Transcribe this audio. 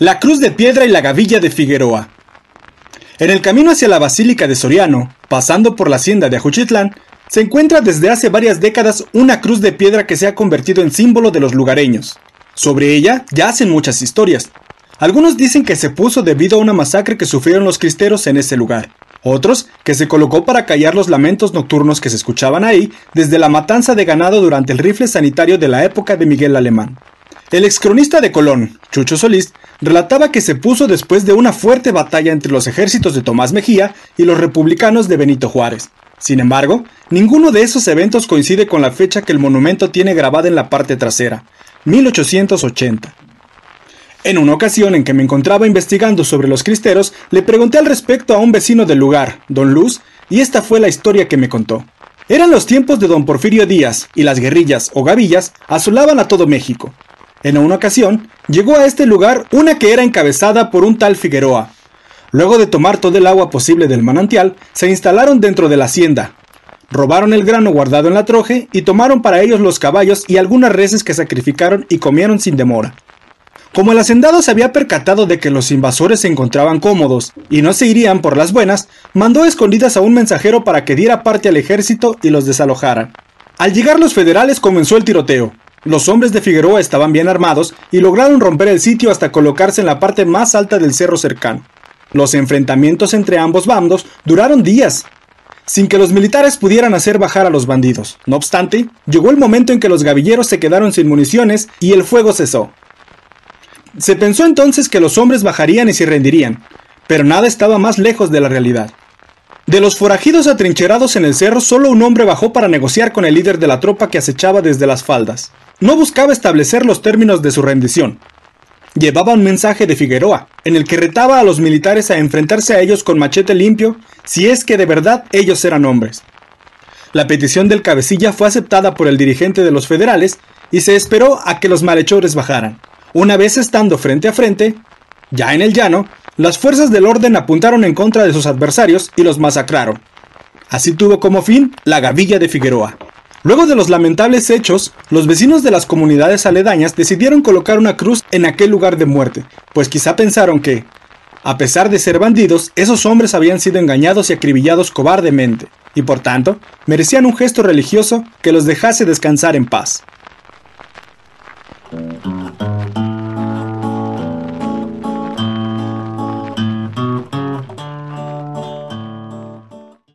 La Cruz de Piedra y la Gavilla de Figueroa. En el camino hacia la Basílica de Soriano, pasando por la hacienda de Ajuchitlán, se encuentra desde hace varias décadas una cruz de piedra que se ha convertido en símbolo de los lugareños. Sobre ella ya hacen muchas historias. Algunos dicen que se puso debido a una masacre que sufrieron los cristeros en ese lugar. Otros que se colocó para callar los lamentos nocturnos que se escuchaban ahí desde la matanza de ganado durante el rifle sanitario de la época de Miguel Alemán. El excronista de Colón, Chucho Solís, relataba que se puso después de una fuerte batalla entre los ejércitos de Tomás Mejía y los republicanos de Benito Juárez. Sin embargo, ninguno de esos eventos coincide con la fecha que el monumento tiene grabada en la parte trasera, 1880. En una ocasión en que me encontraba investigando sobre los cristeros, le pregunté al respecto a un vecino del lugar, don Luz, y esta fue la historia que me contó. Eran los tiempos de don Porfirio Díaz, y las guerrillas o gavillas asolaban a todo México. En una ocasión, llegó a este lugar una que era encabezada por un tal Figueroa. Luego de tomar todo el agua posible del manantial, se instalaron dentro de la hacienda. Robaron el grano guardado en la troje y tomaron para ellos los caballos y algunas reses que sacrificaron y comieron sin demora. Como el hacendado se había percatado de que los invasores se encontraban cómodos y no se irían por las buenas, mandó escondidas a un mensajero para que diera parte al ejército y los desalojara. Al llegar los federales comenzó el tiroteo. Los hombres de Figueroa estaban bien armados y lograron romper el sitio hasta colocarse en la parte más alta del cerro cercano. Los enfrentamientos entre ambos bandos duraron días, sin que los militares pudieran hacer bajar a los bandidos. No obstante, llegó el momento en que los gavilleros se quedaron sin municiones y el fuego cesó. Se pensó entonces que los hombres bajarían y se rendirían, pero nada estaba más lejos de la realidad. De los forajidos atrincherados en el cerro, solo un hombre bajó para negociar con el líder de la tropa que acechaba desde las faldas no buscaba establecer los términos de su rendición. Llevaba un mensaje de Figueroa, en el que retaba a los militares a enfrentarse a ellos con machete limpio si es que de verdad ellos eran hombres. La petición del cabecilla fue aceptada por el dirigente de los federales y se esperó a que los malhechores bajaran. Una vez estando frente a frente, ya en el llano, las fuerzas del orden apuntaron en contra de sus adversarios y los masacraron. Así tuvo como fin la gavilla de Figueroa. Luego de los lamentables hechos, los vecinos de las comunidades aledañas decidieron colocar una cruz en aquel lugar de muerte, pues quizá pensaron que, a pesar de ser bandidos, esos hombres habían sido engañados y acribillados cobardemente, y por tanto, merecían un gesto religioso que los dejase descansar en paz.